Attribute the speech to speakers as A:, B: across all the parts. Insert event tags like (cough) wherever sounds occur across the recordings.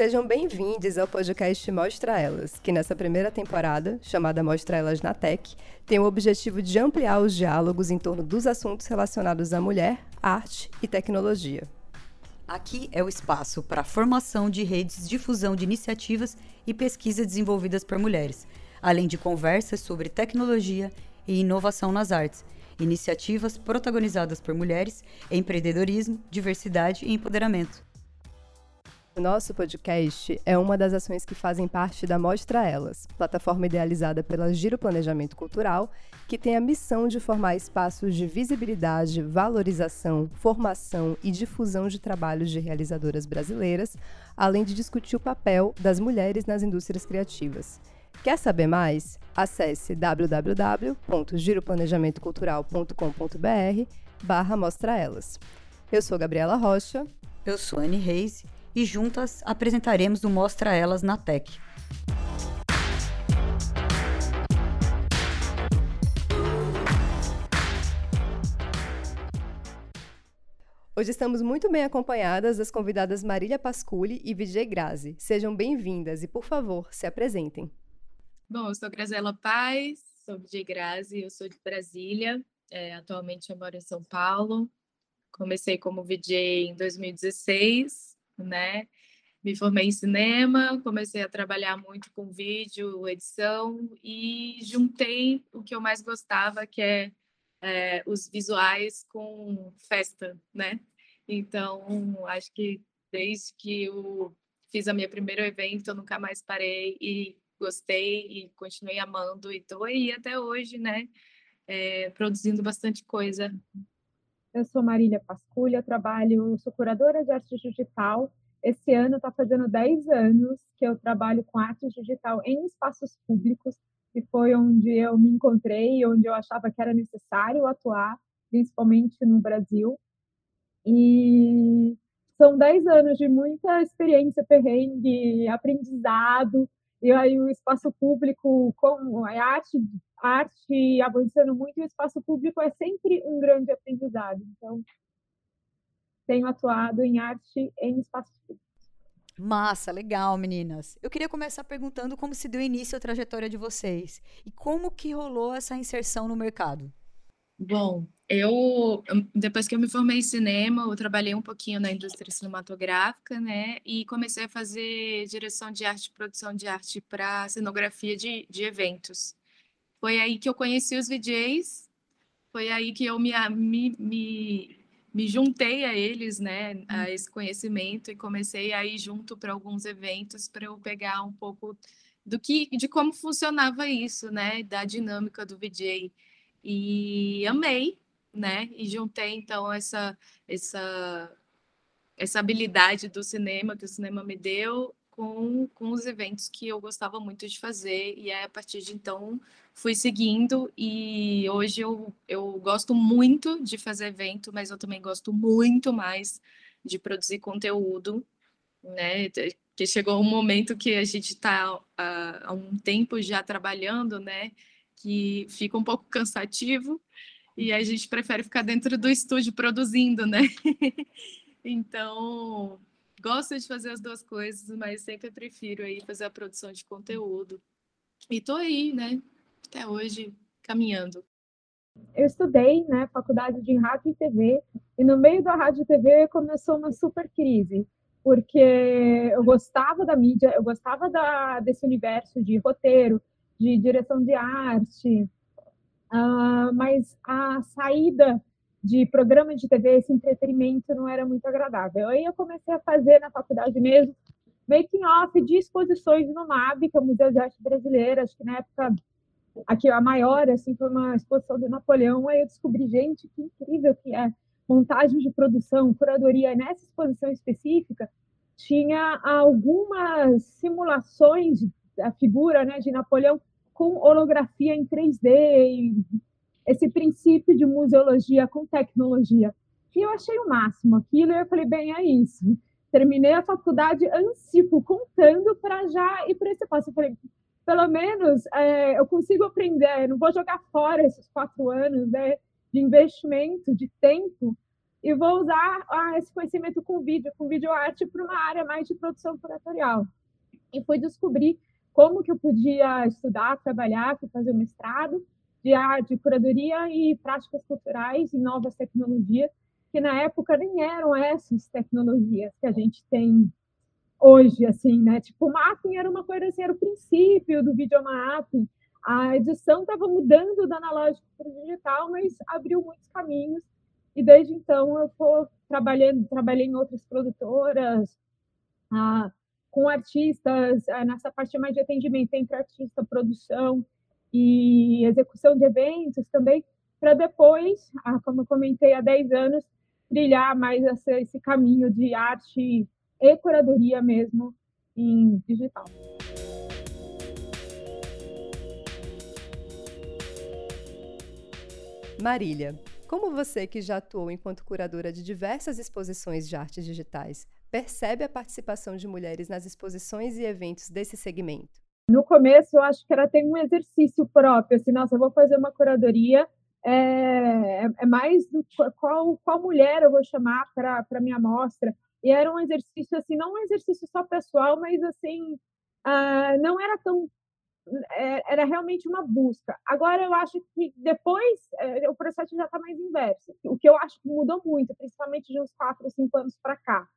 A: Sejam bem-vindos ao podcast Mostra Elas, que nessa primeira temporada, chamada Mostra Elas na Tech, tem o objetivo de ampliar os diálogos em torno dos assuntos relacionados à mulher, arte e tecnologia.
B: Aqui é o espaço para a formação de redes, difusão de iniciativas e pesquisas desenvolvidas por mulheres, além de conversas sobre tecnologia e inovação nas artes, iniciativas protagonizadas por mulheres, empreendedorismo, diversidade e empoderamento.
A: Nosso podcast é uma das ações que fazem parte da Mostra Elas, plataforma idealizada pela Giro Planejamento Cultural, que tem a missão de formar espaços de visibilidade, valorização, formação e difusão de trabalhos de realizadoras brasileiras, além de discutir o papel das mulheres nas indústrias criativas. Quer saber mais? Acesse www.giroplanejamentocultural.com.br barra Mostra Elas. Eu sou Gabriela Rocha.
B: Eu sou Anne Reis e juntas apresentaremos o Mostra Elas na Tech.
A: Hoje estamos muito bem acompanhadas das convidadas Marília Pasculi e Vijay Grazi. Sejam bem-vindas e, por favor, se apresentem.
C: Bom, eu sou Graziela Paz, sou Vijay Grazi, eu sou de Brasília, é, atualmente eu moro em São Paulo. Comecei como VJ em 2016 né? Me formei em cinema, comecei a trabalhar muito com vídeo, edição e juntei o que eu mais gostava, que é, é os visuais com festa, né? Então, acho que desde que eu fiz a minha primeiro evento, eu nunca mais parei e gostei e continuei amando e estou aí até hoje, né? É, produzindo bastante coisa
D: eu sou Marília Pasculha, trabalho, sou curadora de arte digital. Esse ano está fazendo 10 anos que eu trabalho com arte digital em espaços públicos, que foi onde eu me encontrei, onde eu achava que era necessário atuar, principalmente no Brasil. E são 10 anos de muita experiência perrengue, aprendizado, e aí o espaço público, com a arte, a arte avançando muito, e o espaço público é sempre um grande aprendizado. Então, tenho atuado em arte em espaços públicos.
B: Massa, legal, meninas. Eu queria começar perguntando como se deu início a trajetória de vocês e como que rolou essa inserção no mercado.
C: Bom, eu depois que eu me formei em cinema, eu trabalhei um pouquinho na indústria cinematográfica, né? E comecei a fazer direção de arte, produção de arte para cenografia de, de eventos. Foi aí que eu conheci os VJs, foi aí que eu me, me, me, me juntei a eles, né? A hum. esse conhecimento e comecei a ir junto para alguns eventos para eu pegar um pouco do que, de como funcionava isso, né? Da dinâmica do VJ e amei, né? E juntei então essa essa essa habilidade do cinema que o cinema me deu com, com os eventos que eu gostava muito de fazer e aí, a partir de então fui seguindo e hoje eu, eu gosto muito de fazer evento, mas eu também gosto muito mais de produzir conteúdo, né? Que chegou um momento que a gente está há, há um tempo já trabalhando, né? Que fica um pouco cansativo e a gente prefere ficar dentro do estúdio produzindo, né? (laughs) então, gosto de fazer as duas coisas, mas sempre prefiro aí fazer a produção de conteúdo. E tô aí, né? Até hoje caminhando.
D: Eu estudei, né, faculdade de rádio e TV, e no meio da rádio e TV começou uma super crise, porque eu gostava da mídia, eu gostava da, desse universo de roteiro, de direção de arte, uh, mas a saída de programa de TV, esse entretenimento não era muito agradável. Aí eu comecei a fazer na faculdade mesmo making off de exposições no MAB, que é o Museu de Arte Brasileira, acho que na época aqui a maior, assim, foi uma exposição do Napoleão, aí eu descobri, gente, que incrível que é montagem de produção, curadoria, nessa exposição específica, tinha algumas simulações da figura né, de Napoleão com holografia em 3D, e esse princípio de museologia com tecnologia, que eu achei o máximo aquilo, e eu falei, bem, é isso. Terminei a faculdade ansio, contando para já ir para esse passo. Eu falei, pelo menos é, eu consigo aprender, não vou jogar fora esses quatro anos né, de investimento, de tempo, e vou usar ah, esse conhecimento com vídeo, com videoarte para uma área mais de produção curatorial. E fui descobrir como que eu podia estudar, trabalhar, fazer o mestrado de, de curadoria e práticas culturais e novas tecnologias, que na época nem eram essas tecnologias que a gente tem hoje, assim, né? Tipo, o mapping era uma coisa assim, era o princípio do videomapping. A edição estava mudando do analógico para o digital, mas abriu muitos caminhos. E desde então eu estou trabalhando, trabalhei em outras produtoras, ah, com artistas, nessa parte mais de atendimento entre artista, produção e execução de eventos também, para depois, ah, como eu comentei, há 10 anos, trilhar mais esse caminho de arte e curadoria mesmo em digital.
A: Marília, como você que já atuou enquanto curadora de diversas exposições de artes digitais, percebe a participação de mulheres nas exposições e eventos desse segmento?
D: No começo, eu acho que ela tem um exercício próprio, assim, nossa, eu vou fazer uma curadoria, é, é mais do qual, qual mulher eu vou chamar para minha amostra, e era um exercício, assim, não um exercício só pessoal, mas, assim, uh, não era tão é, era realmente uma busca. Agora, eu acho que depois é, o processo já está mais inverso. O que eu acho que mudou muito, principalmente de uns quatro ou cinco anos para cá,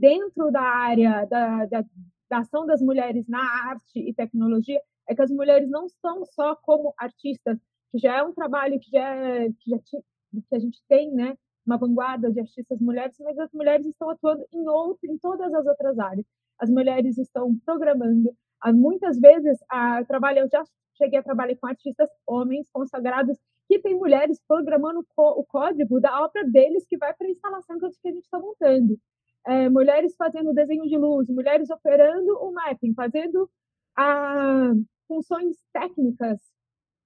D: dentro da área da, da, da ação das mulheres na arte e tecnologia, é que as mulheres não estão só como artistas, que já é um trabalho que já, é, que, já que a gente tem, né? Uma vanguarda de artistas mulheres, mas as mulheres estão atuando em, outro, em todas as outras áreas. As mulheres estão programando, Muitas vezes, a, trabalho, eu já cheguei a trabalhar com artistas homens consagrados que têm mulheres programando o código da obra deles que vai para a instalação que a gente está montando. É, mulheres fazendo desenho de luz, mulheres operando o mapping, fazendo a, funções técnicas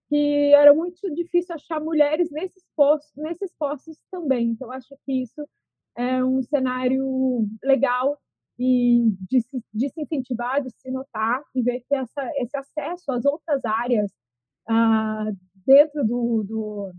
D: que era muito difícil achar mulheres nesses postos, nesses postos também. Então, acho que isso é um cenário legal e de de se incentivar, de se notar e ver que essa, esse acesso às outras áreas ah, dentro do, do,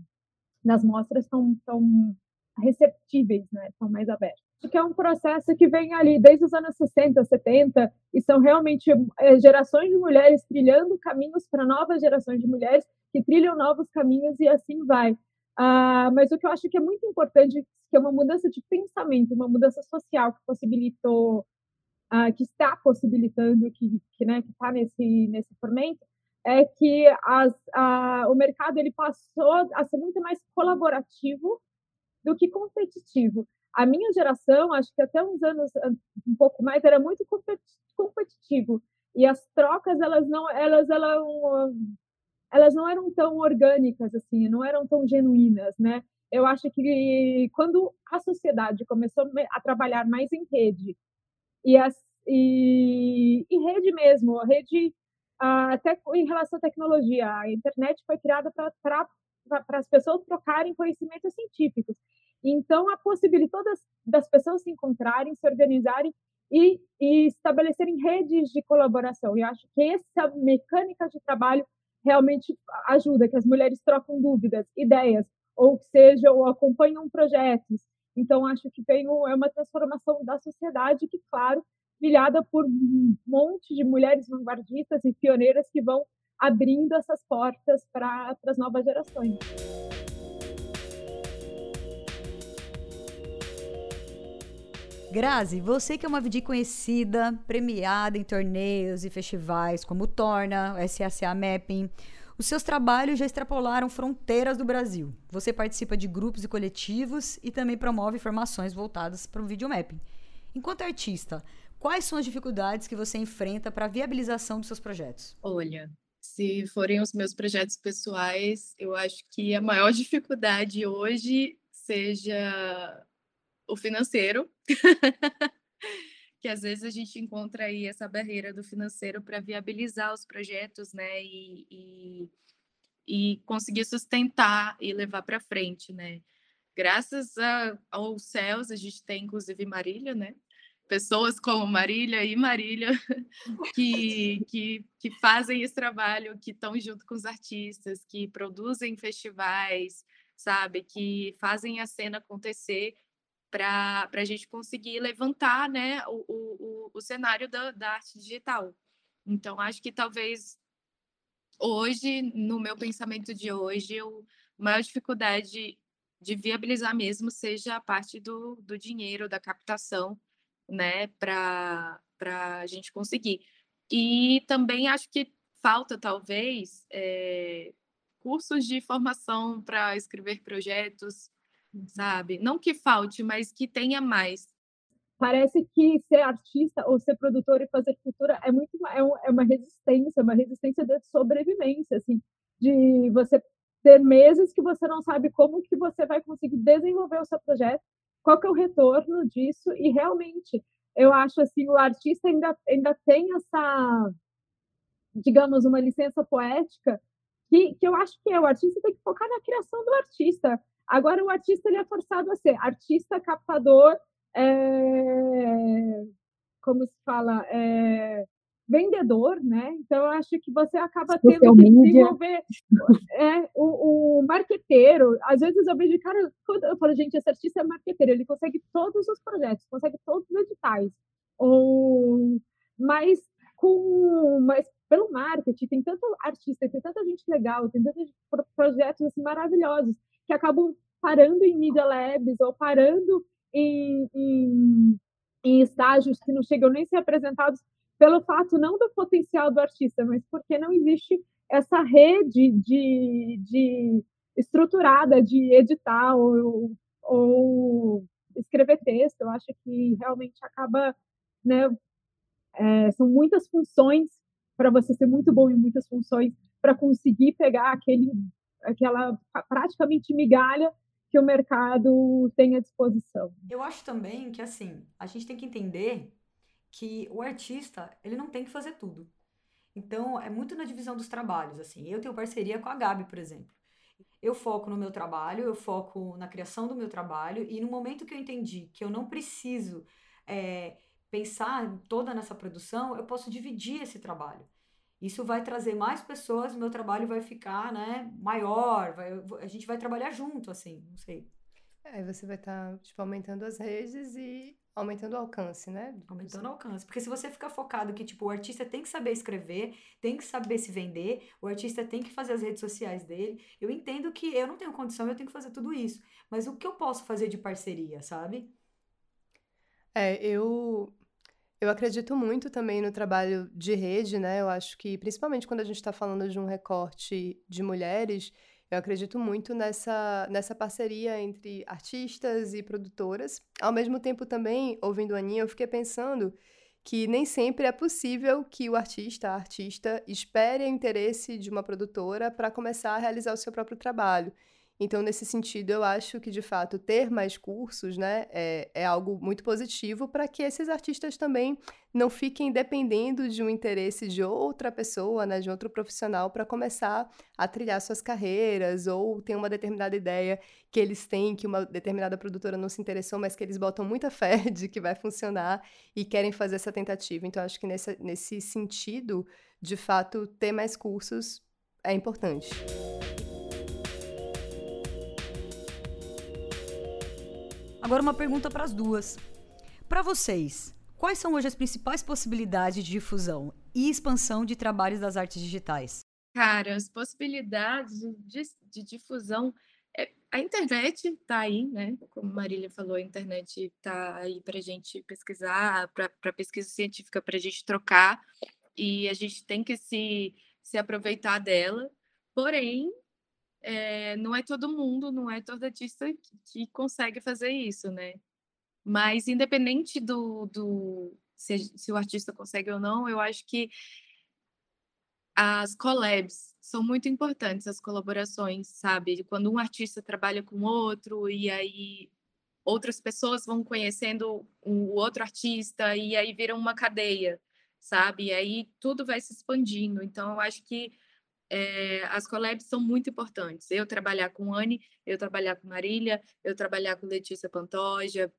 D: das mostras estão tão receptíveis, né? mais abertos. Que é um processo que vem ali desde os anos 60, 70, e são realmente é, gerações de mulheres trilhando caminhos para novas gerações de mulheres que trilham novos caminhos e assim vai. Uh, mas o que eu acho que é muito importante, que é uma mudança de pensamento, uma mudança social que possibilitou, uh, que está possibilitando, que, que né, está nesse nesse fermento, é que as, o mercado ele passou a ser muito mais colaborativo do que competitivo. A minha geração, acho que até uns anos, um pouco mais, era muito competitivo e as trocas elas não elas elas elas não eram tão orgânicas assim, não eram tão genuínas, né? Eu acho que quando a sociedade começou a trabalhar mais em rede e, as, e, e rede mesmo, rede até em relação à tecnologia, a internet foi criada para as pessoas trocarem conhecimentos científicos. Então, a possibilidade das, das pessoas se encontrarem, se organizarem e, e estabelecerem redes de colaboração. E acho que essa mecânica de trabalho realmente ajuda, que as mulheres trocam dúvidas, ideias, ou que seja, ou acompanham projetos. Então, acho que tem é uma transformação da sociedade que, claro, trilhada por um monte de mulheres vanguardistas e pioneiras que vão abrindo essas portas para as novas gerações.
B: Grazi, você que é uma VD conhecida, premiada em torneios e festivais como Torna, SACA Mapping, os seus trabalhos já extrapolaram fronteiras do Brasil. Você participa de grupos e coletivos e também promove formações voltadas para o videomapping. Enquanto artista, quais são as dificuldades que você enfrenta para a viabilização dos seus projetos?
C: Olha, se forem os meus projetos pessoais, eu acho que a maior (laughs) dificuldade hoje seja o financeiro, (laughs) que às vezes a gente encontra aí essa barreira do financeiro para viabilizar os projetos, né, e, e, e, conseguir sustentar e levar para frente, né. Graças a, aos céus, a gente tem inclusive Marília, né, pessoas como Marília e Marília (laughs) que, que, que fazem esse trabalho, que estão junto com os artistas, que produzem festivais, sabe, que fazem a cena acontecer para a gente conseguir levantar né, o, o, o cenário da, da arte digital. Então, acho que talvez hoje, no meu pensamento de hoje, a maior dificuldade de viabilizar mesmo seja a parte do, do dinheiro, da captação, né, para a gente conseguir. E também acho que falta, talvez, é, cursos de formação para escrever projetos. Sabe? Não que falte, mas que tenha mais.
D: Parece que ser artista ou ser produtor e fazer cultura é muito é, um, é uma resistência, uma resistência de sobrevivência, assim, de você ter meses que você não sabe como que você vai conseguir desenvolver o seu projeto, qual que é o retorno disso e realmente eu acho assim o artista ainda ainda tem essa digamos uma licença poética que, que eu acho que é o artista tem que focar na criação do artista. Agora, o artista ele é forçado a ser artista, captador, é, como se fala, é, vendedor, né? Então, eu acho que você acaba tendo que desenvolver (laughs) é, o, o marqueteiro. Às vezes eu vejo, cara, quando eu falo, gente, esse artista é marqueteiro, ele consegue todos os projetos, consegue todos os editais. Ou, mas com, mas pelo marketing, tem tanto artista, tem tanta gente legal, tem tantos projetos assim, maravilhosos que acabam parando em media labs ou parando em, em, em estágios que não chegam nem a ser apresentados pelo fato não do potencial do artista, mas porque não existe essa rede de, de estruturada de editar ou, ou escrever texto. Eu acho que realmente acaba, né, é, são muitas funções para você ser muito bom em muitas funções, para conseguir pegar aquele, aquela praticamente migalha que o mercado tem à disposição.
B: Eu acho também que assim, a gente tem que entender que o artista, ele não tem que fazer tudo. Então, é muito na divisão dos trabalhos, assim. Eu tenho parceria com a Gabi, por exemplo. Eu foco no meu trabalho, eu foco na criação do meu trabalho, e no momento que eu entendi que eu não preciso é, pensar toda nessa produção, eu posso dividir esse trabalho. Isso vai trazer mais pessoas, meu trabalho vai ficar, né, maior, vai, a gente vai trabalhar junto, assim, não sei.
A: É, você vai estar, tá, tipo, aumentando as redes e aumentando o alcance, né?
B: Aumentando o alcance. Porque se você ficar focado que, tipo, o artista tem que saber escrever, tem que saber se vender, o artista tem que fazer as redes sociais dele, eu entendo que eu não tenho condição, eu tenho que fazer tudo isso. Mas o que eu posso fazer de parceria, sabe?
A: É, eu eu acredito muito também no trabalho de rede, né? Eu acho que, principalmente quando a gente está falando de um recorte de mulheres, eu acredito muito nessa, nessa parceria entre artistas e produtoras. Ao mesmo tempo, também, ouvindo a Aninha, eu fiquei pensando que nem sempre é possível que o artista, a artista, espere o interesse de uma produtora para começar a realizar o seu próprio trabalho. Então, nesse sentido, eu acho que, de fato, ter mais cursos né, é, é algo muito positivo para que esses artistas também não fiquem dependendo de um interesse de outra pessoa, né, de outro profissional, para começar a trilhar suas carreiras ou ter uma determinada ideia que eles têm, que uma determinada produtora não se interessou, mas que eles botam muita fé (laughs) de que vai funcionar e querem fazer essa tentativa. Então, acho que nesse, nesse sentido, de fato, ter mais cursos é importante.
B: Agora uma pergunta para as duas. Para vocês, quais são hoje as principais possibilidades de difusão e expansão de trabalhos das artes digitais?
C: Cara, as possibilidades de, de difusão. É, a internet está aí, né? Como Marília falou, a internet está aí para a gente pesquisar, para pesquisa científica, para a gente trocar, e a gente tem que se, se aproveitar dela. Porém, é, não é todo mundo, não é todo artista que, consegue fazer isso, né? Mas independente do, do se, se, o artista consegue ou não, eu acho que as collabs são muito importantes, as colaborações, sabe? Quando um artista trabalha com outro e aí outras pessoas vão conhecendo o outro artista e aí vira uma cadeia, sabe? E aí tudo vai se expandindo. Então eu acho que é, as collabs são muito importantes. Eu trabalhar com Anne, eu trabalhar com Marília, eu trabalhar com Letícia Pantoja,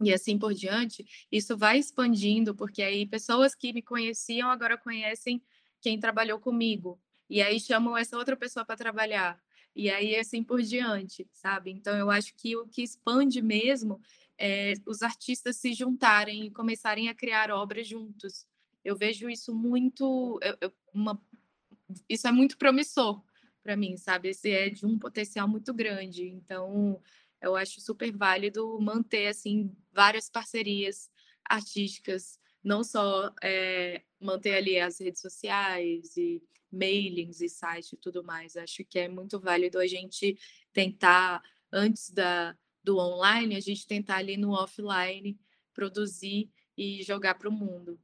C: e assim por diante, isso vai expandindo, porque aí pessoas que me conheciam agora conhecem quem trabalhou comigo, e aí chamam essa outra pessoa para trabalhar, e aí assim por diante, sabe? Então eu acho que o que expande mesmo é, os artistas se juntarem e começarem a criar obras juntos. Eu vejo isso muito, uma, isso é muito promissor para mim, sabe? Esse é de um potencial muito grande. Então, eu acho super válido manter assim várias parcerias artísticas, não só é, manter ali as redes sociais e mailings e sites e tudo mais. Acho que é muito válido a gente tentar antes da do online, a gente tentar ali no offline produzir e jogar para o mundo.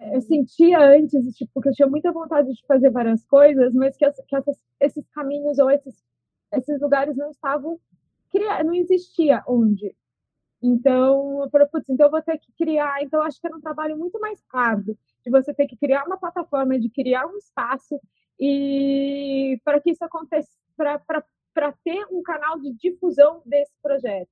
D: Eu sentia antes, tipo, que eu tinha muita vontade de fazer várias coisas, mas que, que essas, esses caminhos ou esses, esses lugares não estavam não existia onde. Então, eu falei, putz, então eu vou ter que criar. Então, acho que era um trabalho muito mais árduo, de você ter que criar uma plataforma, de criar um espaço, e para que isso aconteça, para ter um canal de difusão desse projeto,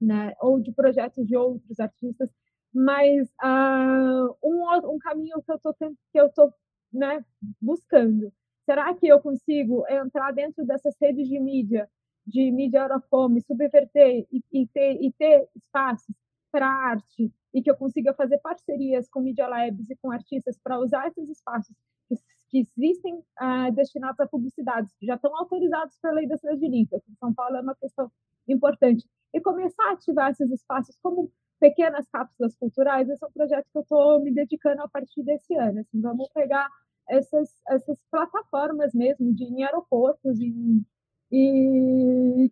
D: né? ou de projetos de outros artistas. Mas uh, um, um caminho que eu estou que eu tô, né, buscando. Será que eu consigo entrar dentro dessas redes de mídia de mídia Eurofome, subverter e, e, ter, e ter espaços para arte e que eu consiga fazer parcerias com Media Labs e com artistas para usar esses espaços que, que existem uh, destinados a publicidades, que já estão autorizados pela lei da cidade limpa, que em São Paulo é uma questão importante, e começar a ativar esses espaços como pequenas cápsulas culturais, esse é um projeto que eu estou me dedicando a partir desse ano. Assim, vamos pegar essas, essas plataformas mesmo de em aeroportos, em e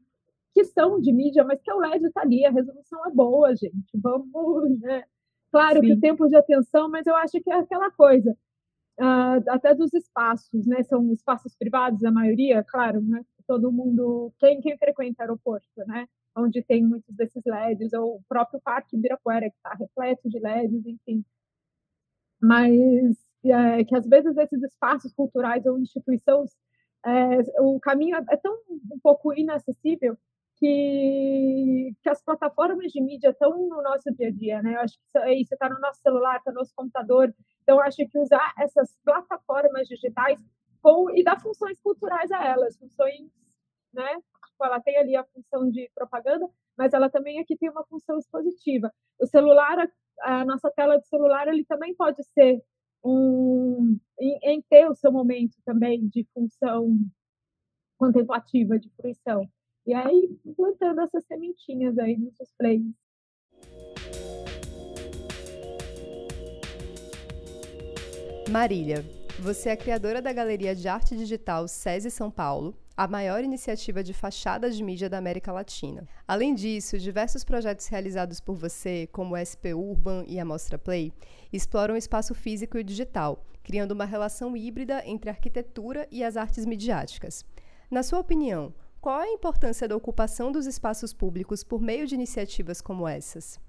D: que são de mídia, mas que o LED está ali, a resolução é boa, gente. Vamos, né? Claro Sim. que o tempo de atenção, mas eu acho que é aquela coisa, uh, até dos espaços, né? São espaços privados, a maioria, claro, né? Todo mundo, quem, quem frequenta aeroporto, né? Onde tem muitos desses LEDs, ou o próprio Parque Ibirapuera, que está repleto de LEDs, enfim. Mas é, que às vezes esses espaços culturais ou instituições é, o caminho é, é tão um pouco inacessível que, que as plataformas de mídia estão no nosso dia a dia, né? Eu acho que é isso, está no nosso celular, está no nosso computador. Então, acho que usar essas plataformas digitais com, e dar funções culturais a elas, funções, né? Tipo, ela tem ali a função de propaganda, mas ela também aqui tem uma função expositiva. O celular, a, nossa tela de celular, ele também pode ser um, em, em, ter o seu momento também de função contemplativa, de fruição. E aí, plantando essas sementinhas aí nos displays.
A: Marília, você é criadora da Galeria de Arte Digital SESI São Paulo, a maior iniciativa de fachadas de mídia da América Latina. Além disso, diversos projetos realizados por você, como o SP Urban e a Mostra Play, exploram o espaço físico e digital, criando uma relação híbrida entre a arquitetura e as artes midiáticas. Na sua opinião, qual é a importância da ocupação dos espaços públicos por meio de iniciativas como essas?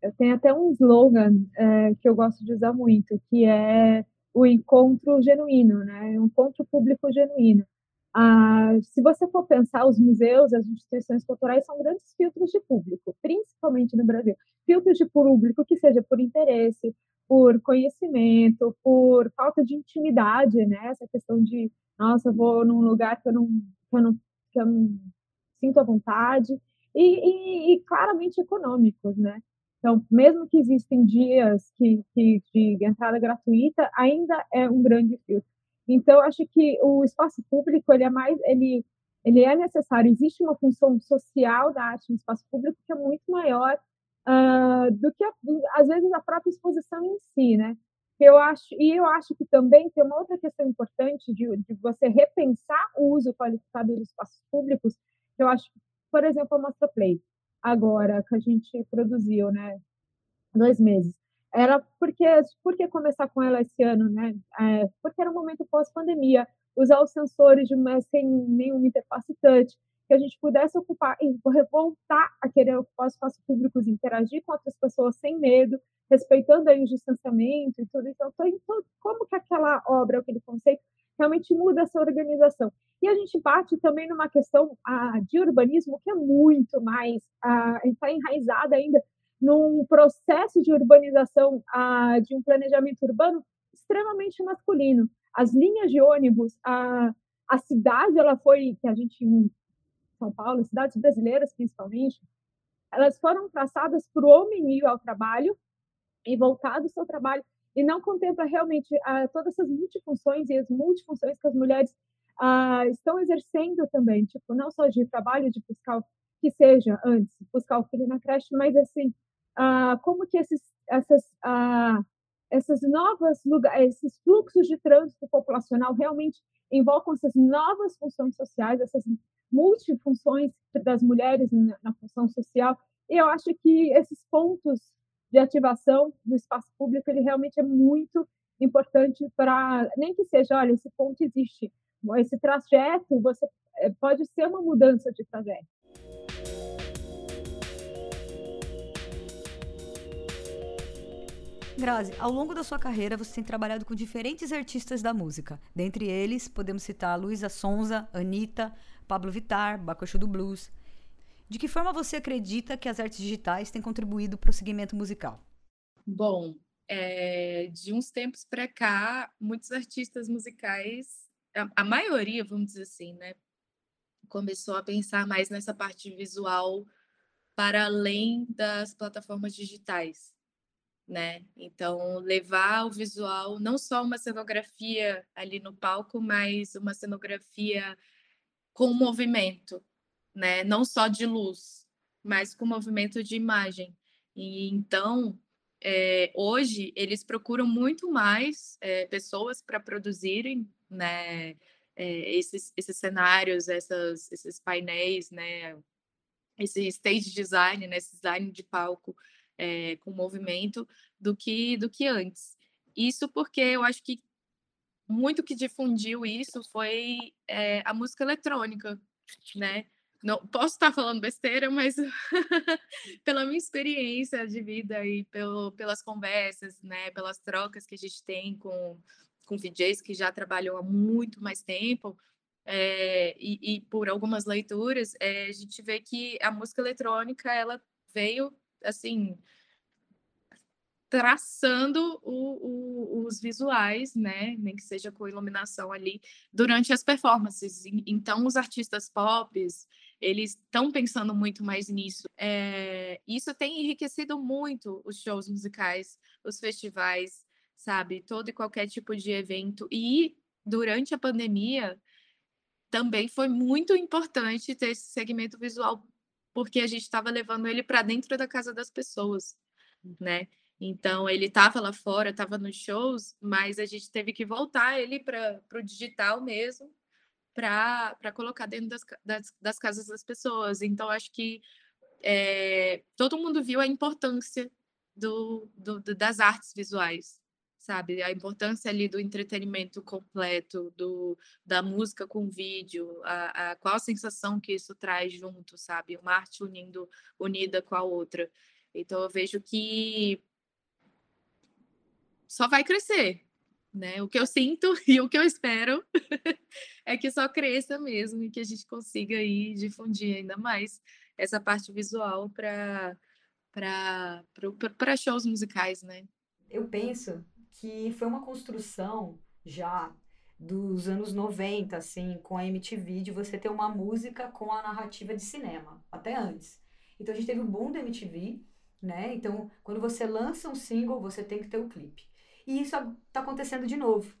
D: Eu tenho até um slogan é, que eu gosto de usar muito, que é o encontro genuíno, né? O encontro público genuíno. Ah, se você for pensar, os museus, as instituições culturais são grandes filtros de público, principalmente no Brasil. Filtros de público que seja por interesse, por conhecimento, por falta de intimidade, né? Essa questão de, nossa, eu vou num lugar que eu não, que eu não, que eu não sinto a vontade, e, e, e claramente econômicos, né? Então, mesmo que existem dias que, que, de entrada gratuita, ainda é um grande filtro. Então, acho que o espaço público ele é mais, ele, ele é necessário. Existe uma função social da arte no espaço público que é muito maior uh, do que a, às vezes a própria exposição em si, né? Eu acho e eu acho que também tem uma outra questão importante de, de você repensar o uso qualificado dos espaços públicos. Eu acho, por exemplo, a Mostra Play, agora que a gente produziu, né? Dois meses era porque por que começar com ela esse ano, né? É, porque era um momento pós-pandemia, usar os sensores de sem nenhuma interface touch, que a gente pudesse ocupar e voltar a querer ocupar os espaços públicos, interagir com outras pessoas sem medo, respeitando aí o distanciamento e tudo. Então, então como que aquela obra, aquele conceito, realmente muda essa organização? E a gente bate também numa questão ah, de urbanismo que é muito mais, ah, está enraizada ainda num processo de urbanização, ah, de um planejamento urbano extremamente masculino. As linhas de ônibus, a, a cidade, ela foi, que a gente, em São Paulo, cidades brasileiras principalmente, elas foram traçadas para o homem ir ao trabalho e voltar do seu trabalho e não contempla realmente uh, todas essas multifunções e as multifunções que as mulheres uh, estão exercendo também, tipo, não só de trabalho, de buscar que seja antes, buscar o filho na creche, mas assim, uh, como que esses, essas, essas novas esses fluxos de trânsito populacional realmente invocam essas novas funções sociais, essas multifunções das mulheres na, na função social, e eu acho que esses pontos de ativação do espaço público, ele realmente é muito importante para, nem que seja, olha, esse ponto existe, esse trajeto, você eh, pode ser uma mudança de trajeto.
B: Grazi, ao longo da sua carreira você tem trabalhado com diferentes artistas da música. Dentre eles, podemos citar Luísa Sonza, Anitta, Pablo Vittar, Bacuxu do Blues. De que forma você acredita que as artes digitais têm contribuído para o segmento musical?
C: Bom, é, de uns tempos para cá, muitos artistas musicais, a, a, maioria, vamos dizer assim, né, começou a pensar mais nessa parte visual para além das plataformas digitais, né? Então, levar o visual, não só uma cenografia ali no palco, mas uma cenografia com movimento, né? Não só de luz, mas com movimento de imagem. E então, é, hoje eles procuram muito mais é, pessoas para produzirem, né? É, esses, esses cenários, essas, esses painéis, né? Esse stage design, né? Esse design de palco com movimento do que do que antes. Isso porque eu acho que muito que difundiu isso foi a música eletrônica, né? não posso estar falando besteira, mas (laughs) pela minha experiência de vida e pelo, pelas conversas, né, pelas trocas que a gente tem com, com DJs que já trabalham há muito mais tempo, é, e, e, por algumas leituras, é, a gente vê que a música eletrônica ela veio assim traçando o, o, os visuais, né, nem que seja com iluminação ali durante as performances. Então, os artistas pop, eles estão pensando muito mais nisso. É, isso tem enriquecido muito os shows musicais, os festivais, sabe, todo e qualquer tipo de evento. E durante a pandemia também foi muito importante ter esse segmento visual, porque a gente estava levando ele para dentro da casa das pessoas, né? Então, ele estava lá fora, estava nos shows, mas a gente teve que voltar ele para o digital mesmo, para colocar dentro das, das, das, casas das pessoas. Então, acho que é, todo mundo viu a importância do, do, do, das artes visuais, sabe? A importância ali do entretenimento completo, do, da música com vídeo, a, a, qual a sensação que isso traz junto, sabe? Uma arte unindo, unida com a outra. Então, eu vejo que só vai crescer, né? O que eu sinto (laughs) e o que eu espero (laughs) é que só cresça mesmo e que a gente consiga aí difundir ainda mais essa parte visual para para shows musicais, né?
B: Eu penso que foi uma construção já dos anos 90, assim, com a MTV, de você ter uma música com a narrativa de cinema, até antes. Então a gente teve o boom da MTV, né? Então, quando você lança um single, você tem que ter o clipe. E isso está acontecendo de novo.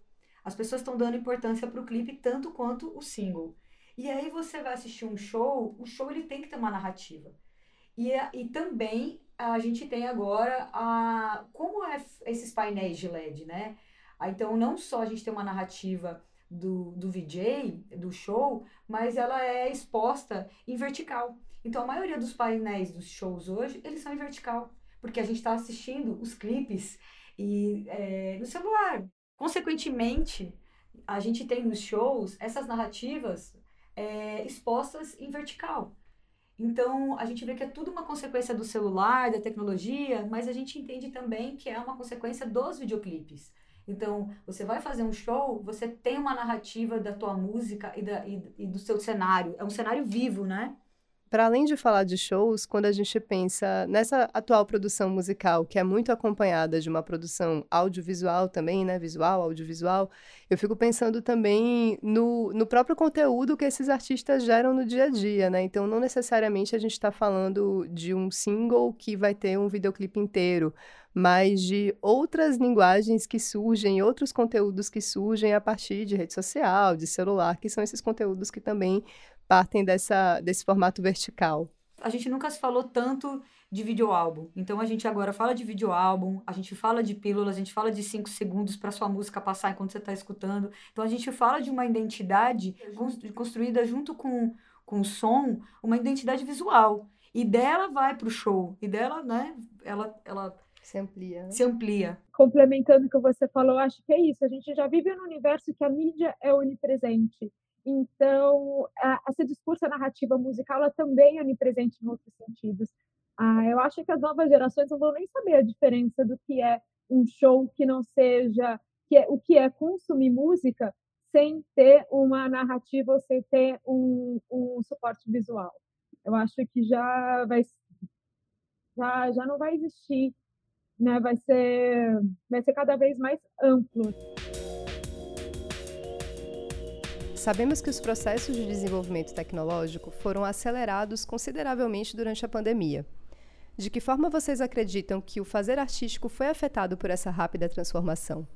B: As pessoas estão dando importância para o clipe tanto quanto o single. E aí você vai assistir um show, o show ele tem que ter uma narrativa. E, e também a gente tem agora a como é esses painéis de LED, né? Ah, então não só a gente tem uma narrativa do, do VJ, do show, mas ela é exposta em vertical. Então a maioria dos painéis dos shows hoje, eles são em vertical, porque a gente está assistindo os clipes e é, no celular. Consequentemente, a gente tem nos shows essas narrativas é, expostas em vertical. Então, a gente vê que é tudo uma consequência do celular, da tecnologia, mas a gente entende também que é uma consequência dos videoclipes. Então, você vai fazer um show, você tem uma narrativa da tua música e, da, e, e do seu cenário. É um cenário vivo, né?
A: Para além de falar de shows, quando a gente pensa nessa atual produção musical, que é muito acompanhada de uma produção audiovisual também, né? Visual, audiovisual, eu fico pensando também no, no próprio conteúdo que esses artistas geram no dia a dia, né? Então, não necessariamente a gente está falando de um single que vai ter um videoclipe inteiro, mas de outras linguagens que surgem, outros conteúdos que surgem a partir de rede social, de celular, que são esses conteúdos que também partem dessa, desse formato vertical.
B: A gente nunca se falou tanto de videoálbum. Então a gente agora fala de videoálbum, a gente fala de pílulas, a gente fala de cinco segundos para sua música passar enquanto você está escutando. Então a gente fala de uma identidade construída junto com, com o som, uma identidade visual. E dela vai para o show. E dela, né, ela, ela
A: se amplia. Né?
B: Se amplia.
D: Complementando o que você falou, acho que é isso. A gente já vive num universo que a mídia é onipresente. Então, essa discurso, a narrativa musical, ela também é onipresente em outros sentidos. Ah, eu acho que as novas gerações não vão nem saber a diferença do que é um show que não seja que é, o que é consumir música sem ter uma narrativa ou sem ter um, um suporte visual. Eu acho que já vai já, já não vai existir, né? Vai ser vai ser cada vez mais amplo.
A: Sabemos que os processos de desenvolvimento tecnológico foram acelerados consideravelmente durante a pandemia. De que forma vocês acreditam que o fazer artístico foi afetado por essa rápida transformação?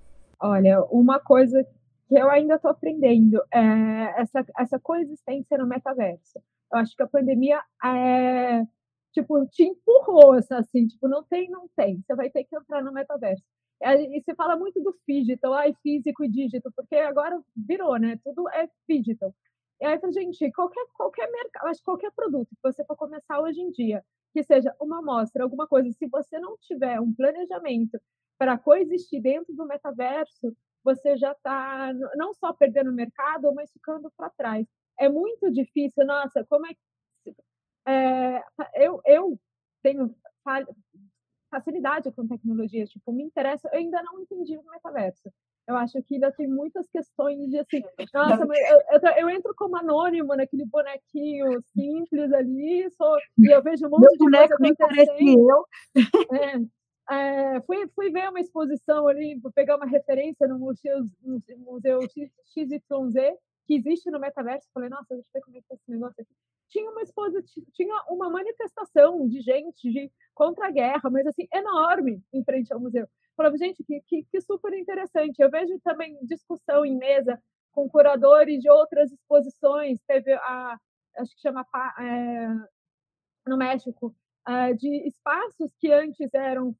D: Olha, uma coisa que eu ainda estou aprendendo é essa, essa coexistência no metaverso. Eu acho que a pandemia é, tipo, te empurrou, assim, tipo, não tem, não tem. Você vai ter que entrar no metaverso. E se fala muito do digital, ai, físico e digital, porque agora virou, né? Tudo é digital. E aí, gente, qualquer, qualquer mercado, acho qualquer produto que você for começar hoje em dia, que seja uma amostra, alguma coisa, se você não tiver um planejamento para coexistir dentro do metaverso, você já está não só perdendo o mercado, mas ficando para trás. É muito difícil, nossa, como é que. É, eu, eu tenho facilidade com tecnologias, tipo, me interessa, eu ainda não entendi o metaverso. Eu acho que ainda tem muitas questões de assim, nossa, eu, eu, eu entro como anônimo naquele bonequinho simples ali, sou, e eu vejo um monte Meu de coisa acontecendo. Eu. É, é, fui, fui ver uma exposição ali, vou pegar uma referência no museu, no museu XYZ, que existe no metaverso. Falei, nossa, deixa eu ver como é que é esse negócio aqui tinha uma exposição, tinha uma manifestação de gente de contra a guerra, mas assim, enorme em frente ao museu. Falava, gente, que, que, que super interessante. Eu vejo também discussão em mesa com curadores de outras exposições. Teve a, acho que chama é, no México, é, de espaços que antes eram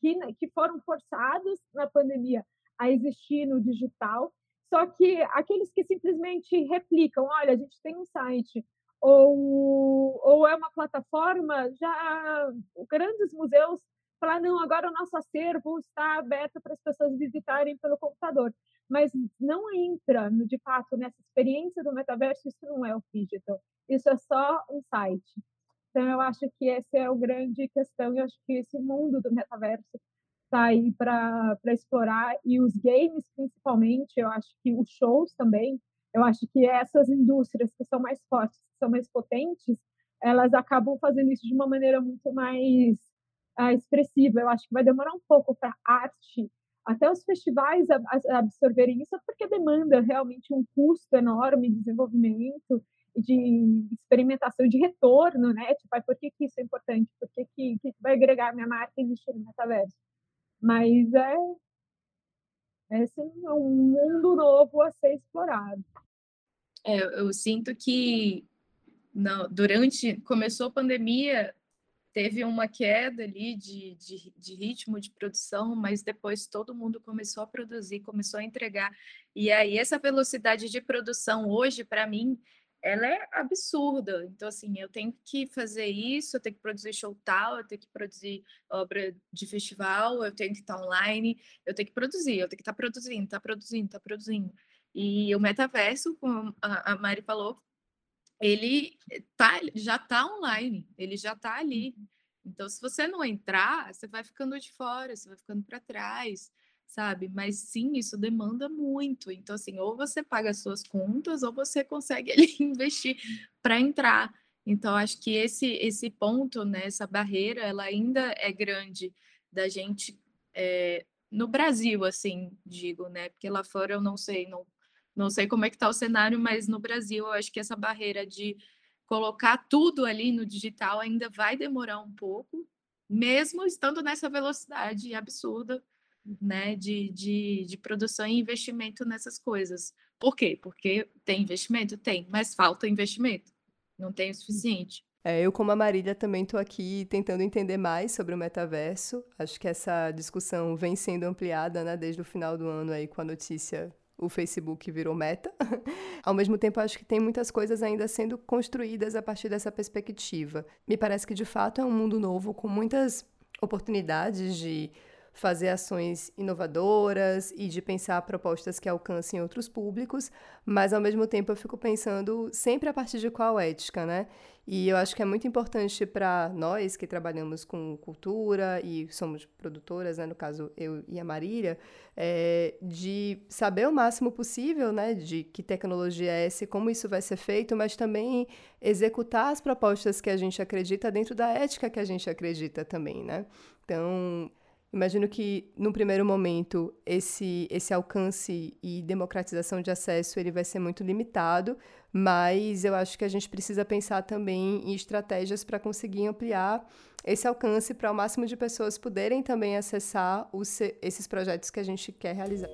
D: que, que foram forçados na pandemia a existir no digital. Só que aqueles que simplesmente replicam, olha, a gente tem um site, ou, ou é uma plataforma, já grandes museus falar, não, agora o nosso acervo está aberto para as pessoas visitarem pelo computador. Mas não entra, de fato, nessa experiência do metaverso, isso não é o digital, isso é só um site. Então, eu acho que essa é a grande questão, eu acho que esse mundo do metaverso está aí para explorar, e os games, principalmente, eu acho que os shows também, eu acho que essas indústrias que são mais fortes, que são mais potentes, elas acabam fazendo isso de uma maneira muito mais uh, expressiva. Eu acho que vai demorar um pouco para arte, até os festivais absorverem isso, porque demanda realmente um custo enorme de desenvolvimento, de experimentação, de retorno, né? Tipo, por que, que isso é importante? Por que, que, que vai agregar minha marca existir no metaverso? Mas é, esse é um mundo novo a ser explorado.
C: É, eu sinto que não, durante começou a pandemia teve uma queda ali de, de, de, ritmo de produção, mas depois todo mundo começou a produzir, começou a entregar. E aí essa velocidade de produção hoje, para mim, ela é absurda. Então, assim, eu tenho que fazer isso, eu tenho que produzir show tal, eu tenho que produzir obra de festival, eu tenho que estar online, eu tenho que produzir, eu tenho que estar produzindo, estar tá produzindo, estar tá produzindo. E o metaverso, como a Mari falou, ele tá, já está online, ele já está ali. Uhum. Então, se você não entrar, você vai ficando de fora, você vai ficando para trás sabe? Mas sim, isso demanda muito. Então, assim, ou você paga as suas contas, ou você consegue (laughs) ali investir para entrar. Então, acho que esse, esse ponto, né, essa barreira, ela ainda é grande da gente, é, no Brasil, assim, digo, né, porque lá fora eu não sei, não, não sei como é que está o cenário, mas no Brasil eu acho que essa barreira de colocar tudo ali no digital ainda vai demorar um pouco, mesmo estando nessa velocidade absurda né, de, de, de produção e investimento nessas coisas. Por quê? Porque tem investimento? Tem, mas falta investimento. Não tem o suficiente.
A: É, eu, como a Marília, também estou aqui tentando entender mais sobre o metaverso. Acho que essa discussão vem sendo ampliada né, desde o final do ano aí com a notícia o Facebook virou meta. (laughs) Ao mesmo tempo, acho que tem muitas coisas ainda sendo construídas a partir dessa perspectiva. Me parece que, de fato, é um mundo novo com muitas oportunidades de fazer ações inovadoras e de pensar propostas que alcancem outros públicos, mas ao mesmo tempo eu fico pensando sempre a partir de qual ética, né? E eu acho que é muito importante para nós que trabalhamos com cultura e somos produtoras, né, no caso eu e a Marília, é, de saber o máximo possível, né, de que tecnologia é essa e como isso vai ser feito, mas também executar as propostas que a gente acredita dentro da ética que a gente acredita também, né? Então, Imagino que, no primeiro momento, esse, esse alcance e democratização de acesso ele vai ser muito limitado, mas eu acho que a gente precisa pensar também em estratégias para conseguir ampliar esse alcance para o máximo de pessoas poderem também acessar os, esses projetos que a gente quer realizar.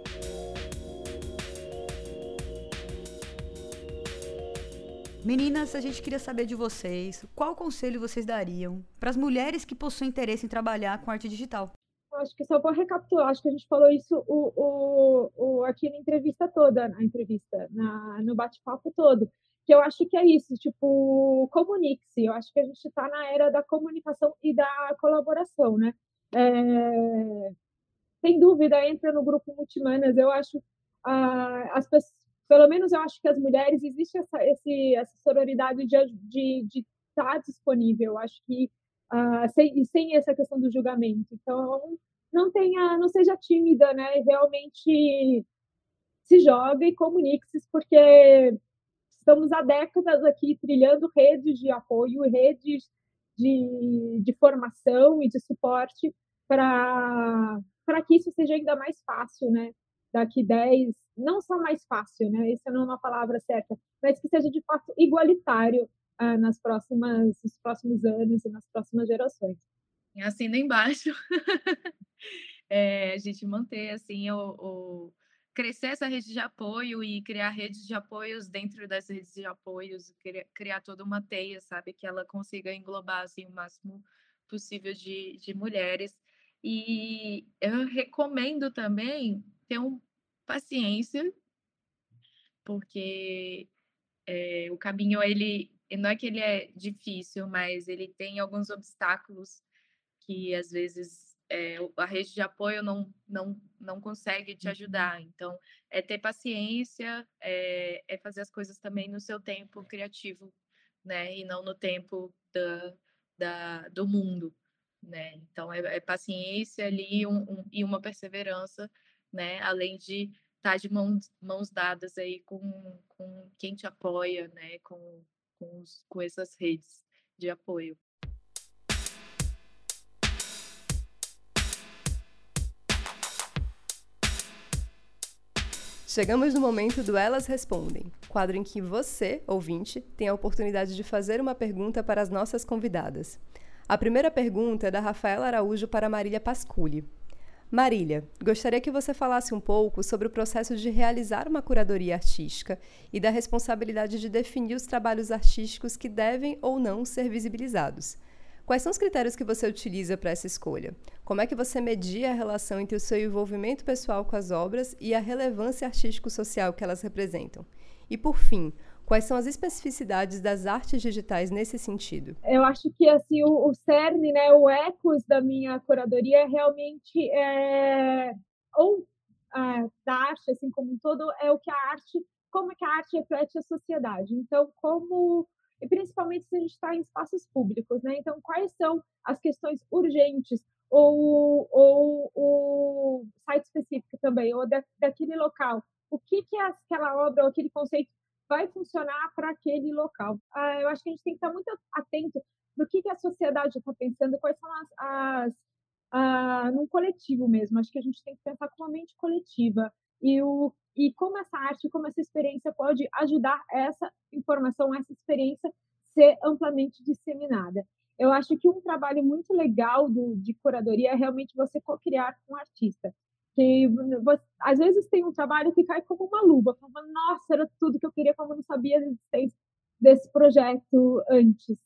B: Meninas, a gente queria saber de vocês qual conselho vocês dariam para as mulheres que possuem interesse em trabalhar com arte digital
D: acho que só vou recapitular, acho que a gente falou isso o, o, o aqui na entrevista toda, na entrevista, na, no bate-papo todo, que eu acho que é isso, tipo, comunique-se, eu acho que a gente está na era da comunicação e da colaboração, né? É, sem dúvida, entra no grupo Multimanas, eu acho, ah, as pessoas, pelo menos eu acho que as mulheres, existe essa, esse, essa sororidade de, de, de estar disponível, eu acho que uh, sem, sem essa questão do julgamento. Então, não tenha, não seja tímida, né? Realmente se joga e comunique-se, porque estamos há décadas aqui trilhando redes de apoio, redes de, de formação e de suporte para que isso seja ainda mais fácil, né? Daqui 10, não só mais fácil, né? Essa não é uma palavra certa, mas que seja de fato igualitário ah, nas próximas, nos próximos anos e nas próximas gerações.
C: Assina embaixo. (laughs) é, a gente manter assim o, o, crescer essa rede de apoio e criar redes de apoios dentro das redes de apoios, criar, criar toda uma teia, sabe, que ela consiga englobar assim o máximo possível de, de mulheres. E eu recomendo também ter um paciência, porque é, o caminho ele não é que ele é difícil, mas ele tem alguns obstáculos que às vezes é, a rede de apoio não, não, não consegue te uhum. ajudar. Então, é ter paciência, é, é fazer as coisas também no seu tempo criativo, né? E não no tempo da, da, do mundo, né? Então, é, é paciência ali um, um, e uma perseverança, né? Além de estar tá de mãos, mãos dadas aí com, com quem te apoia, né? Com, com, os, com essas redes de apoio.
A: Chegamos no momento do Elas Respondem, quadro em que você, ouvinte, tem a oportunidade de fazer uma pergunta para as nossas convidadas. A primeira pergunta é da Rafaela Araújo para Marília Pasculi. Marília, gostaria que você falasse um pouco sobre o processo de realizar uma curadoria artística e da responsabilidade de definir os trabalhos artísticos que devem ou não ser visibilizados. Quais são os critérios que você utiliza para essa escolha? Como é que você media a relação entre o seu envolvimento pessoal com as obras e a relevância artístico-social que elas representam? E por fim, Quais são as especificidades das artes digitais nesse sentido?
D: Eu acho que assim o, o cerne, né, o ecos da minha curadoria é realmente é, ou é, da arte assim como um todo é o que a arte, como que a arte reflete a sociedade. Então, como e principalmente se a gente está em espaços públicos, né? Então, quais são as questões urgentes ou, ou o site específico também, ou da, daquele local? O que, que aquela obra ou aquele conceito vai funcionar para aquele local. Ah, eu acho que a gente tem que estar muito atento no que, que a sociedade está pensando, quais são as, as ah, num coletivo mesmo. Acho que a gente tem que pensar com uma mente coletiva e o e como essa arte, como essa experiência pode ajudar essa informação, essa experiência ser amplamente disseminada. Eu acho que um trabalho muito legal do, de curadoria é realmente você co-criar com o artista. Que você, às vezes tem um trabalho que cai como uma luva, falando, nossa, era tudo que eu queria, como eu não sabia da existência desse projeto antes.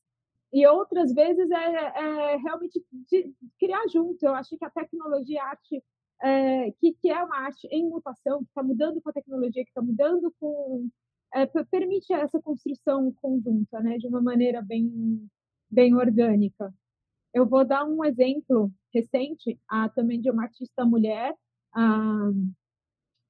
D: E outras vezes é, é realmente de criar junto. Eu acho que a tecnologia a arte é, que, que, é uma arte em mutação, que está mudando com a tecnologia, que está mudando com. É, permite essa construção conjunta, né, de uma maneira bem, bem orgânica. Eu vou dar um exemplo recente ah, também de uma artista mulher. Ah,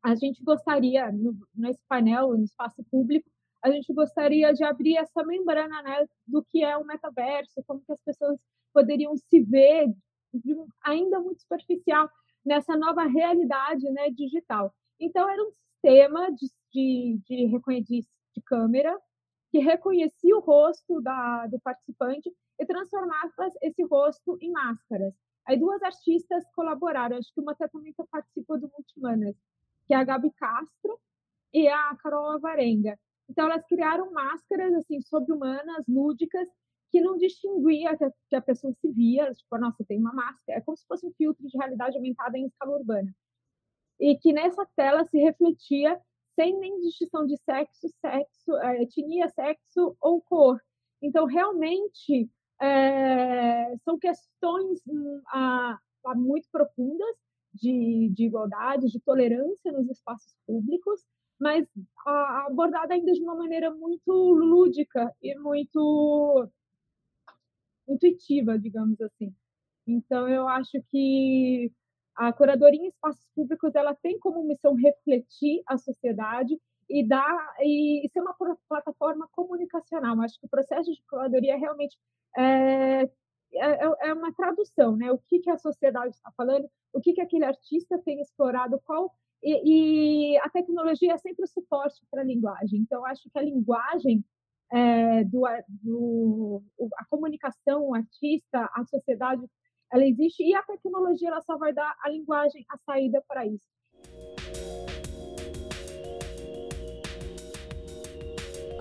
D: a gente gostaria, no, nesse painel, no espaço público, a gente gostaria de abrir essa membrana né, do que é o metaverso, como que as pessoas poderiam se ver de, ainda muito superficial nessa nova realidade né, digital. Então, era um sistema de, de, de reconhecimento de câmera que reconhecia o rosto da, do participante e transformava esse rosto em máscaras. Aí duas artistas colaboraram, acho que uma até também participou do Multimanas, que é a Gabi Castro e a Carol Avarenga. Então elas criaram máscaras assim sobre-humanas, lúdicas, que não distinguia que a, que a pessoa se via, tipo, nossa, tem uma máscara, é como se fosse um filtro de realidade aumentada em escala urbana. E que nessa tela se refletia sem nem distinção de sexo, sexo, eh, etnia, sexo ou cor. Então, realmente, é, são questões hum, a, a muito profundas de, de igualdade, de tolerância nos espaços públicos, mas abordada ainda de uma maneira muito lúdica e muito intuitiva, digamos assim. Então, eu acho que a curadoria em espaços públicos ela tem como missão refletir a sociedade e dar e ser uma plataforma comunicacional. Acho que o processo de curadoria realmente é, é, é uma tradução, né? O que, que a sociedade está falando, o que, que aquele artista tem explorado, qual e, e a tecnologia é sempre o suporte para a linguagem. Então, acho que a linguagem é, do, do, a comunicação, o artista, a sociedade, ela existe e a tecnologia ela só vai dar a linguagem, a saída para isso.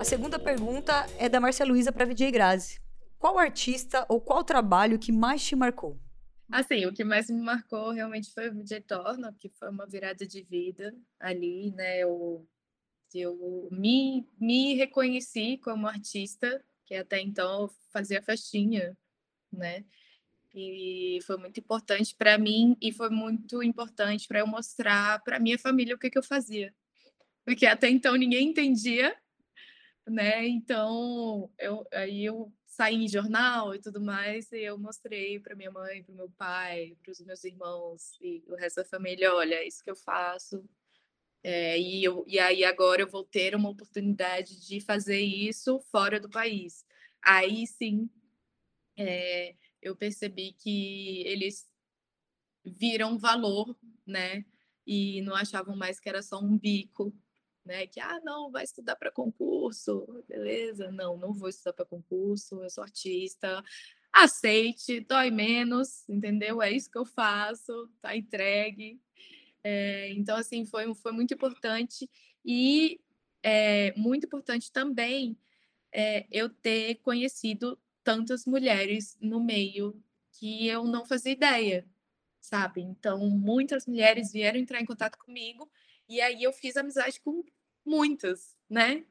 B: A segunda pergunta é da Marcia Luiza para VJ Grazi. Qual artista ou qual trabalho que mais te marcou?
C: Assim, o que mais me marcou realmente foi o VJ Torno, que foi uma virada de vida ali, né? Eu eu me, me reconheci como artista, que até então fazia festinha, né? E foi muito importante para mim e foi muito importante para eu mostrar para minha família o que, que eu fazia. Porque até então ninguém entendia, né? Então, eu, aí eu saí em jornal e tudo mais, e eu mostrei para minha mãe, para meu pai, para os meus irmãos e o resto da família, olha, é isso que eu faço, é, e, eu, e aí agora eu vou ter uma oportunidade de fazer isso fora do país. Aí sim, é, eu percebi que eles viram valor, né? E não achavam mais que era só um bico, né? Que, ah, não, vai estudar para concurso, beleza? Não, não vou estudar para concurso, eu sou artista. Aceite, dói menos, entendeu? É isso que eu faço, tá entregue, é, então, assim, foi, foi muito importante e é, muito importante também é, eu ter conhecido tantas mulheres no meio que eu não fazia ideia, sabe? Então, muitas mulheres vieram entrar em contato comigo e aí eu fiz amizade com muitas, né?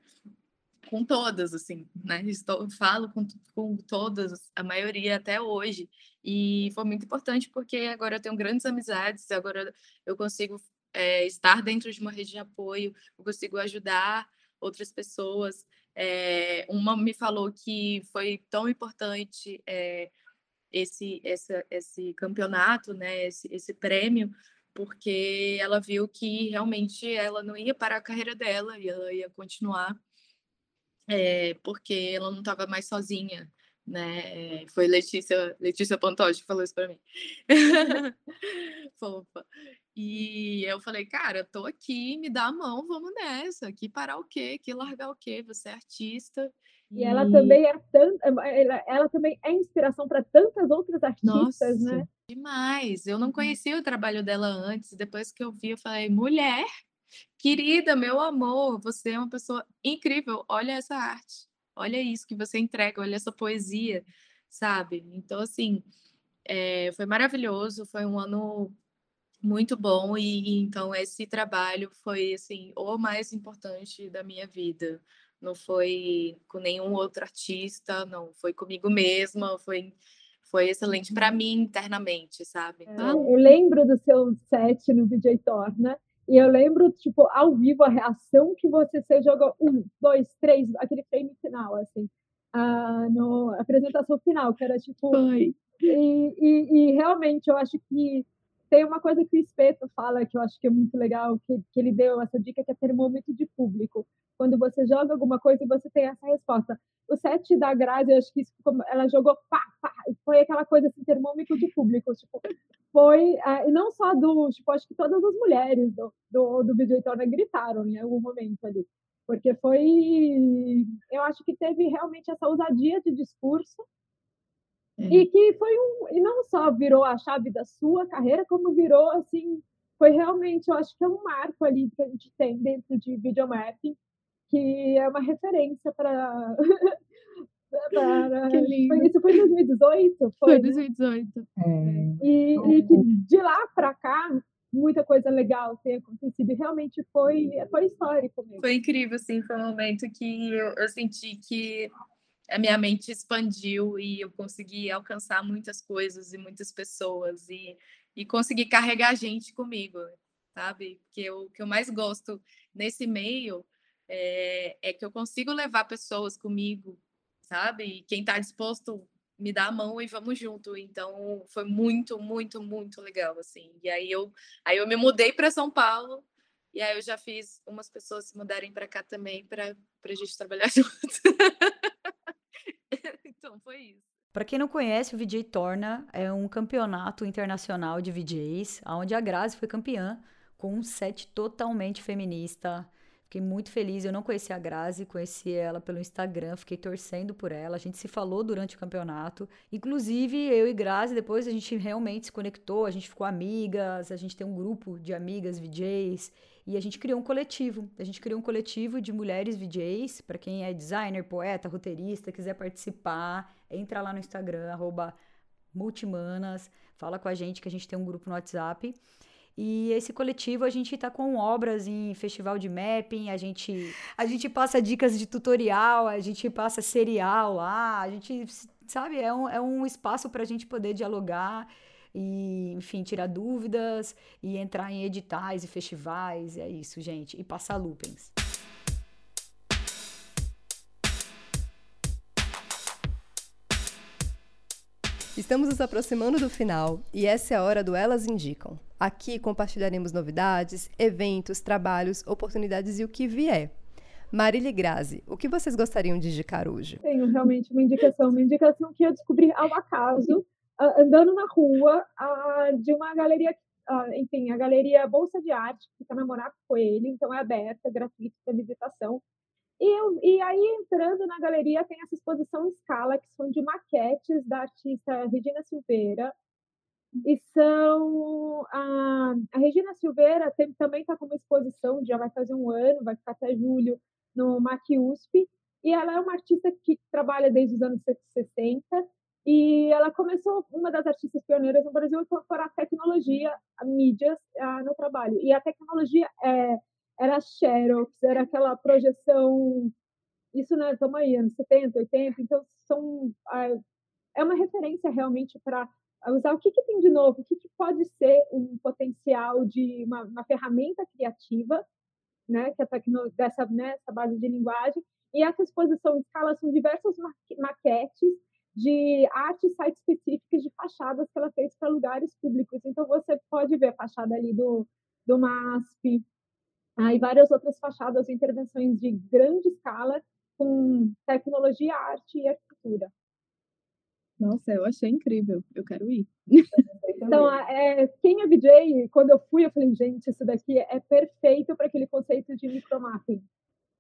C: Com todas, assim, né? Estou, falo com, com todas, a maioria até hoje. E foi muito importante porque agora eu tenho grandes amizades, agora eu consigo é, estar dentro de uma rede de apoio, eu consigo ajudar outras pessoas. É, uma me falou que foi tão importante é, esse, esse, esse campeonato, né, esse, esse prêmio, porque ela viu que realmente ela não ia parar a carreira dela e ela ia continuar, é, porque ela não estava mais sozinha, né? Foi Letícia, Letícia Pantoja que falou isso para mim. (laughs) Fofa. E eu falei, cara, tô aqui, me dá a mão, vamos nessa. Que parar o quê? Que largar o quê? Você é artista.
D: E, e ela também é ela, ela também é inspiração para tantas outras artistas,
C: Nossa,
D: né?
C: Demais. Eu não uhum. conhecia o trabalho dela antes, depois que eu vi, eu falei, mulher, querida, meu amor, você é uma pessoa incrível. Olha essa arte, olha isso que você entrega, olha essa poesia, sabe? Então, assim, é, foi maravilhoso, foi um ano muito bom e, e então esse trabalho foi assim o mais importante da minha vida. Não foi com nenhum outro artista, não foi comigo mesma, foi foi excelente para uhum. mim internamente, sabe?
D: É, então... eu lembro do seu set no DJ Torna e eu lembro, tipo, ao vivo, a reação que você fez, jogou um, dois, três, aquele frame final, assim, a, no, a apresentação final, que era tipo.
C: Foi.
D: E, e, e realmente eu acho que tem uma coisa que o Espeto fala que eu acho que é muito legal, que, que ele deu essa dica, que é termômetro de público. Quando você joga alguma coisa e você tem essa resposta. O set da Grazi, eu acho que isso, ela jogou pá, pá, foi aquela coisa assim, termômetro de público. Tipo, foi, uh, e não só do, tipo, acho que todas as mulheres do, do, do Video gritaram em algum momento ali. Porque foi, eu acho que teve realmente essa ousadia de discurso é. E que foi um. E não só virou a chave da sua carreira, como virou, assim. Foi realmente, eu acho que é um marco ali que a gente tem dentro de videomapping, que é uma referência para. (laughs) para...
C: Que lindo.
D: Foi, isso foi em 2018? Foi,
C: foi 2018.
D: É. E, e que de lá para cá, muita coisa legal tem acontecido. E realmente foi, foi histórico mesmo.
C: Foi incrível, assim, foi um momento que eu, eu senti que a minha mente expandiu e eu consegui alcançar muitas coisas e muitas pessoas e, e consegui carregar gente comigo, sabe? Que o que eu mais gosto nesse meio é, é, que eu consigo levar pessoas comigo, sabe? E quem está disposto me dá a mão e vamos junto. Então foi muito, muito, muito legal assim. E aí eu, aí eu me mudei para São Paulo e aí eu já fiz umas pessoas se mudarem para cá também para a gente trabalhar (laughs) junto. Então foi isso.
B: Para quem não conhece, o VJ Torna é um campeonato internacional de VJs, onde a Grazi foi campeã com um set totalmente feminista. Fiquei muito feliz. Eu não conhecia a Grazi, conheci ela pelo Instagram, fiquei torcendo por ela. A gente se falou durante o campeonato. Inclusive, eu e Grazi, depois a gente realmente se conectou, a gente ficou amigas, a gente tem um grupo de amigas VJs. E a gente criou um coletivo. A gente criou um coletivo de mulheres VJs, para quem é designer, poeta, roteirista, quiser participar, entra lá no Instagram, multimanas, fala com a gente que a gente tem um grupo no WhatsApp. E esse coletivo a gente tá com obras em festival de mapping, a gente a gente passa dicas de tutorial, a gente passa serial lá, a gente sabe, é um, é um espaço para a gente poder dialogar e, enfim, tirar dúvidas e entrar em editais e festivais. É isso, gente. E passar loopings.
A: Estamos nos aproximando do final e essa é a hora do Elas Indicam. Aqui compartilharemos novidades, eventos, trabalhos, oportunidades e o que vier. Marília Grazi, o que vocês gostariam de indicar hoje?
D: Tenho realmente uma indicação, uma indicação que eu descobri ao acaso andando na rua de uma galeria, enfim, a galeria Bolsa de Arte, que fica na Monaco Coelho, então é aberta, gratuita para visitação. E, eu, e aí, entrando na galeria, tem essa exposição em escala, que são de maquetes da artista Regina Silveira. E são. A, a Regina Silveira tem, também está com uma exposição, já vai fazer um ano, vai ficar até julho, no MAC USP. E ela é uma artista que trabalha desde os anos 60 e ela começou, uma das artistas pioneiras no Brasil, a incorporar tecnologia, mídias uh, no trabalho. E a tecnologia é, era Xerox, era aquela projeção. Isso, né? Estamos aí, anos 70, 80. Então, são, é uma referência realmente para usar o que, que tem de novo, o que, que pode ser um potencial de uma, uma ferramenta criativa, né? Que é tecno, dessa né, essa base de linguagem. E essa exposição escala são diversas maquetes de artes sites específicas de fachadas que ela fez para lugares públicos. Então, você pode ver a fachada ali do, do MASP, ah, e várias outras fachadas de intervenções de grande escala com tecnologia, arte e arquitetura.
E: Nossa, eu achei incrível. Eu quero ir.
D: Então, é, quem é VJ, quando eu fui, eu falei, gente, isso daqui é perfeito para aquele conceito de micromapping.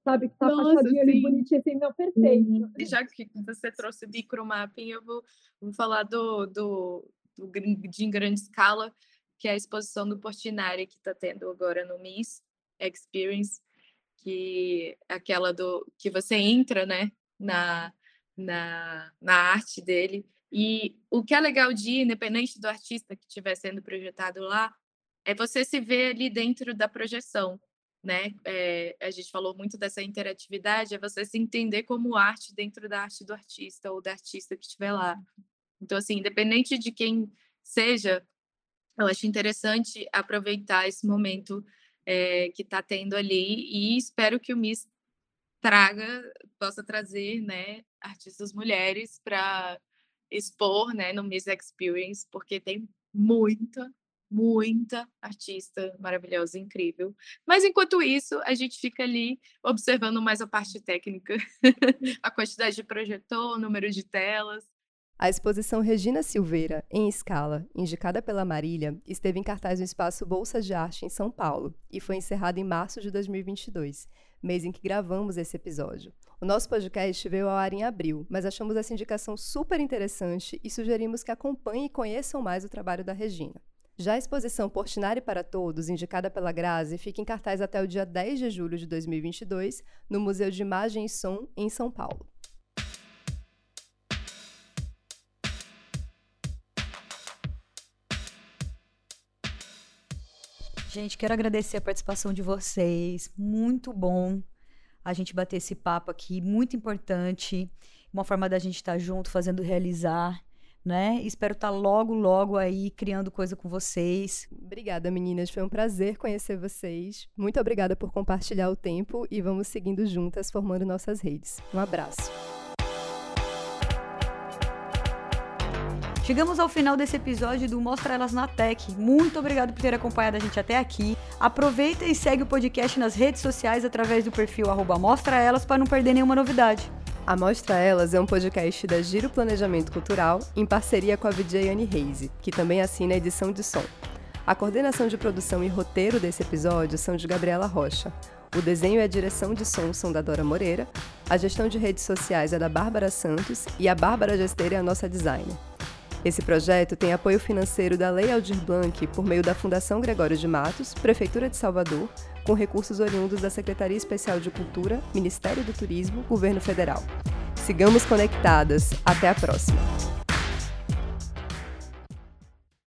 D: Sabe, que tá Nossa, fachadinho ali, bonitinho, assim, não, perfeito. Uhum.
C: E já que você trouxe micromapping, eu vou, vou falar do, do, do, de em grande escala, que é a exposição do Portinari que está tendo agora no Miss Experience, que é aquela do que você entra, né, na, na, na arte dele. E o que é legal de independente do artista que estiver sendo projetado lá, é você se ver ali dentro da projeção, né? É, a gente falou muito dessa interatividade, é você se entender como arte dentro da arte do artista ou da artista que estiver lá. Então, assim, independente de quem seja, eu acho interessante aproveitar esse momento é, que está tendo ali e espero que o Miss traga, possa trazer, né, artistas mulheres para expor, né, no Miss Experience, porque tem muita, muita artista maravilhosa, incrível. Mas enquanto isso, a gente fica ali observando mais a parte técnica, (laughs) a quantidade de projetor, o número de telas.
A: A exposição Regina Silveira, em escala, indicada pela Marília, esteve em cartaz no espaço Bolsa de Arte em São Paulo e foi encerrada em março de 2022, mês em que gravamos esse episódio. O nosso podcast veio ao ar em abril, mas achamos essa indicação super interessante e sugerimos que acompanhem e conheçam mais o trabalho da Regina. Já a exposição Portinari para Todos, indicada pela Grazi, fica em cartaz até o dia 10 de julho de 2022 no Museu de Imagem e Som, em São Paulo.
B: Gente, quero agradecer a participação de vocês. Muito bom a gente bater esse papo aqui, muito importante. Uma forma da gente estar junto, fazendo realizar, né? Espero estar logo, logo aí criando coisa com vocês.
A: Obrigada, meninas. Foi um prazer conhecer vocês. Muito obrigada por compartilhar o tempo e vamos seguindo juntas, formando nossas redes. Um abraço.
B: Chegamos ao final desse episódio do Mostra Elas na Tech. Muito obrigado por ter acompanhado a gente até aqui. Aproveita e segue o podcast nas redes sociais através do perfil arroba Mostra Elas para não perder nenhuma novidade.
A: A Mostra Elas é um podcast da Giro Planejamento Cultural em parceria com a VJ Anne Reise, que também assina a edição de som. A coordenação de produção e roteiro desse episódio são de Gabriela Rocha. O desenho e a direção de som são da Dora Moreira, a gestão de redes sociais é da Bárbara Santos e a Bárbara Gesteira é a nossa designer. Esse projeto tem apoio financeiro da Lei Aldir Blanc por meio da Fundação Gregório de Matos, Prefeitura de Salvador, com recursos oriundos da Secretaria Especial de Cultura, Ministério do Turismo, Governo Federal. Sigamos conectadas. Até a próxima!